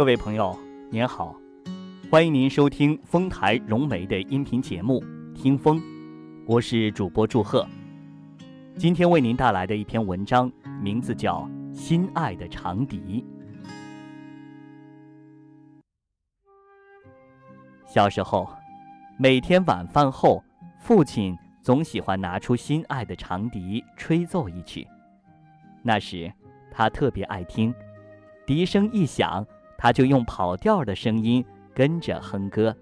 各位朋友，您好，欢迎您收听丰台融媒的音频节目《听风》，我是主播祝贺。今天为您带来的一篇文章，名字叫《心爱的长笛》。小时候，每天晚饭后，父亲总喜欢拿出心爱的长笛吹奏一曲。那时，他特别爱听，笛声一响。他就用跑调的声音跟着哼歌，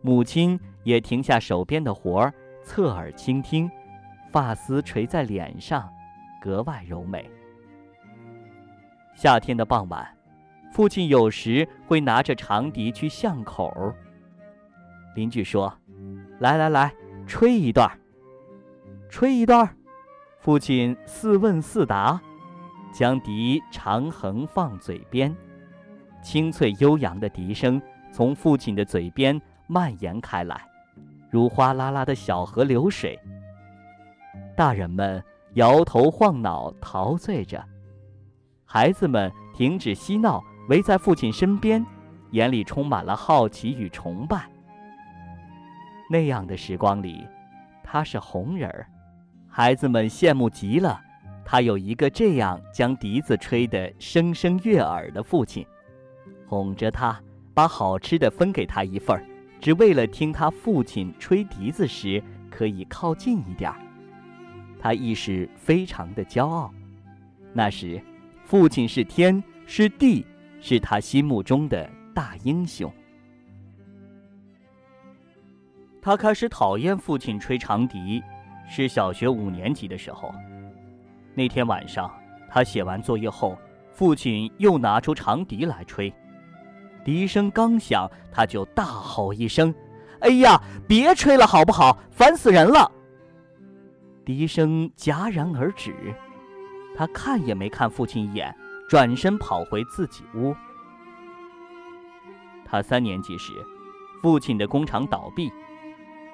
母亲也停下手边的活儿，侧耳倾听，发丝垂在脸上，格外柔美。夏天的傍晚，父亲有时会拿着长笛去巷口。邻居说：“来来来，吹一段吹一段父亲似问似答，将笛长横放嘴边。清脆悠扬的笛声从父亲的嘴边蔓延开来，如哗啦啦的小河流水。大人们摇头晃脑陶醉着，孩子们停止嬉闹，围在父亲身边，眼里充满了好奇与崇拜。那样的时光里，他是红人儿，孩子们羡慕极了。他有一个这样将笛子吹得声声悦耳的父亲。哄着他，把好吃的分给他一份儿，只为了听他父亲吹笛子时可以靠近一点儿。他亦是非常的骄傲。那时，父亲是天是地，是他心目中的大英雄。他开始讨厌父亲吹长笛，是小学五年级的时候。那天晚上，他写完作业后，父亲又拿出长笛来吹。笛声刚响，他就大吼一声：“哎呀，别吹了，好不好？烦死人了！”笛声戛然而止，他看也没看父亲一眼，转身跑回自己屋。他三年级时，父亲的工厂倒闭，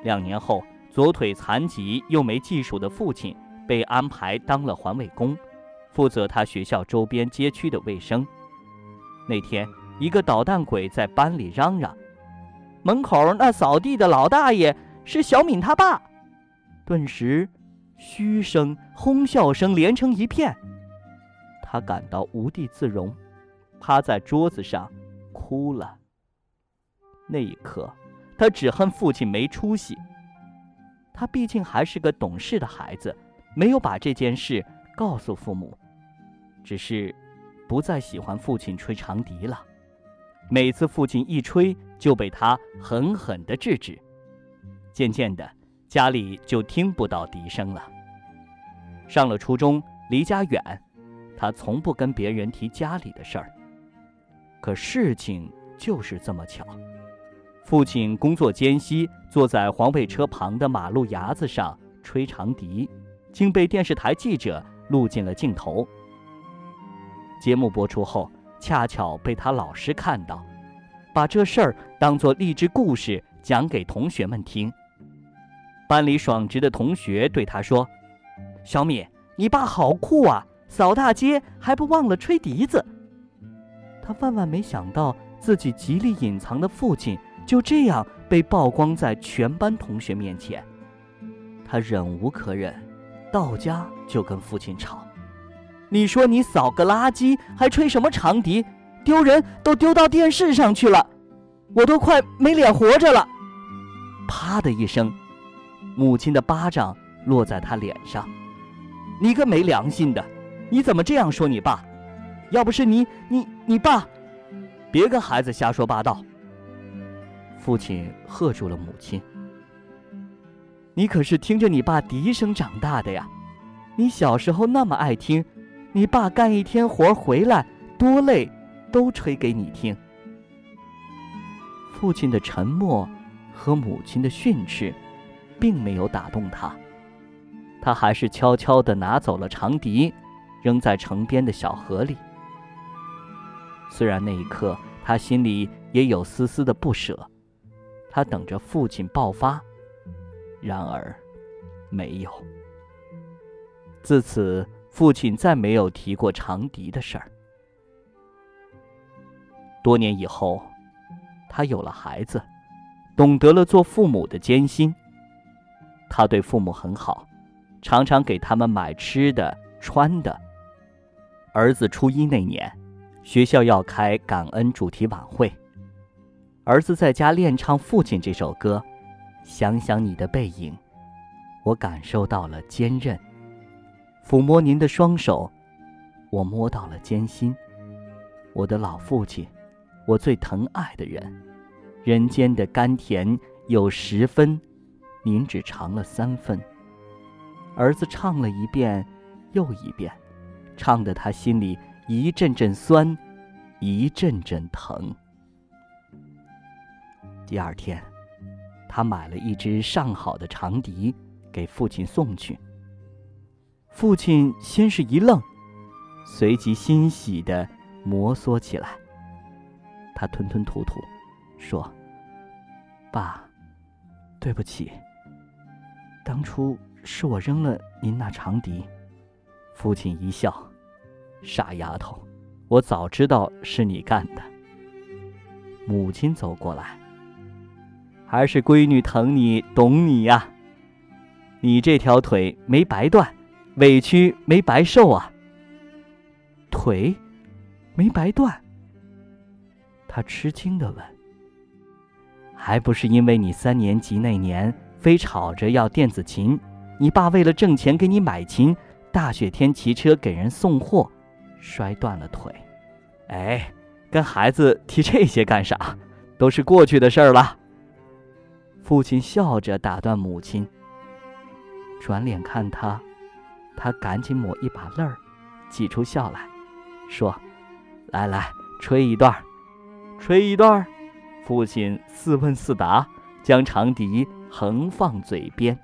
两年后，左腿残疾又没技术的父亲被安排当了环卫工，负责他学校周边街区的卫生。那天。一个捣蛋鬼在班里嚷嚷：“门口那扫地的老大爷是小敏他爸。”顿时，嘘声、哄笑声连成一片。他感到无地自容，趴在桌子上哭了。那一刻，他只恨父亲没出息。他毕竟还是个懂事的孩子，没有把这件事告诉父母，只是不再喜欢父亲吹长笛了。每次父亲一吹，就被他狠狠地制止。渐渐的，家里就听不到笛声了。上了初中，离家远，他从不跟别人提家里的事儿。可事情就是这么巧，父亲工作间隙，坐在环卫车旁的马路牙子上吹长笛，竟被电视台记者录进了镜头。节目播出后。恰巧被他老师看到，把这事儿当作励志故事讲给同学们听。班里爽直的同学对他说：“小米，你爸好酷啊，扫大街还不忘了吹笛子。”他万万没想到，自己极力隐藏的父亲就这样被曝光在全班同学面前。他忍无可忍，到家就跟父亲吵。你说你扫个垃圾还吹什么长笛，丢人都丢到电视上去了，我都快没脸活着了。啪的一声，母亲的巴掌落在他脸上。你个没良心的，你怎么这样说你爸？要不是你，你你爸，别跟孩子瞎说八道。父亲喝住了母亲。你可是听着你爸笛声长大的呀，你小时候那么爱听。你爸干一天活回来多累，都吹给你听。父亲的沉默和母亲的训斥，并没有打动他，他还是悄悄地拿走了长笛，扔在城边的小河里。虽然那一刻他心里也有丝丝的不舍，他等着父亲爆发，然而没有。自此。父亲再没有提过长笛的事儿。多年以后，他有了孩子，懂得了做父母的艰辛。他对父母很好，常常给他们买吃的、穿的。儿子初一那年，学校要开感恩主题晚会，儿子在家练唱《父亲》这首歌。想想你的背影，我感受到了坚韧；抚摸您的双手，我摸到了艰辛。我的老父亲，我最疼爱的人，人间的甘甜有十分，您只尝了三分。儿子唱了一遍又一遍，唱得他心里一阵阵酸，一阵阵疼。第二天。他买了一只上好的长笛，给父亲送去。父亲先是一愣，随即欣喜地摩挲起来。他吞吞吐吐，说：“爸，对不起。当初是我扔了您那长笛。”父亲一笑：“傻丫头，我早知道是你干的。”母亲走过来。还是闺女疼你懂你呀，你这条腿没白断，委屈没白受啊。腿没白断，他吃惊的问：“还不是因为你三年级那年非吵着要电子琴，你爸为了挣钱给你买琴，大雪天骑车给人送货，摔断了腿。哎，跟孩子提这些干啥？都是过去的事儿了。”父亲笑着打断母亲，转脸看他，他赶紧抹一把泪儿，挤出笑来，说：“来来，吹一段吹一段父亲似问似答，将长笛横放嘴边。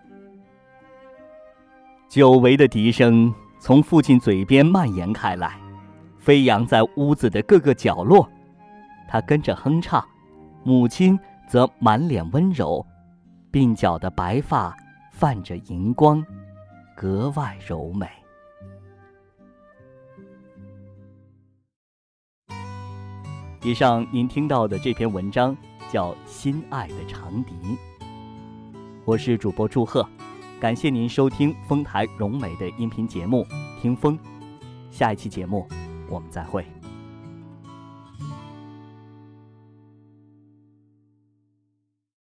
久违的笛声从父亲嘴边蔓延开来，飞扬在屋子的各个角落。他跟着哼唱，母亲则满脸温柔。鬓角的白发泛着银光，格外柔美。以上您听到的这篇文章叫《心爱的长笛》，我是主播祝贺，感谢您收听丰台融美的音频节目《听风》，下一期节目我们再会。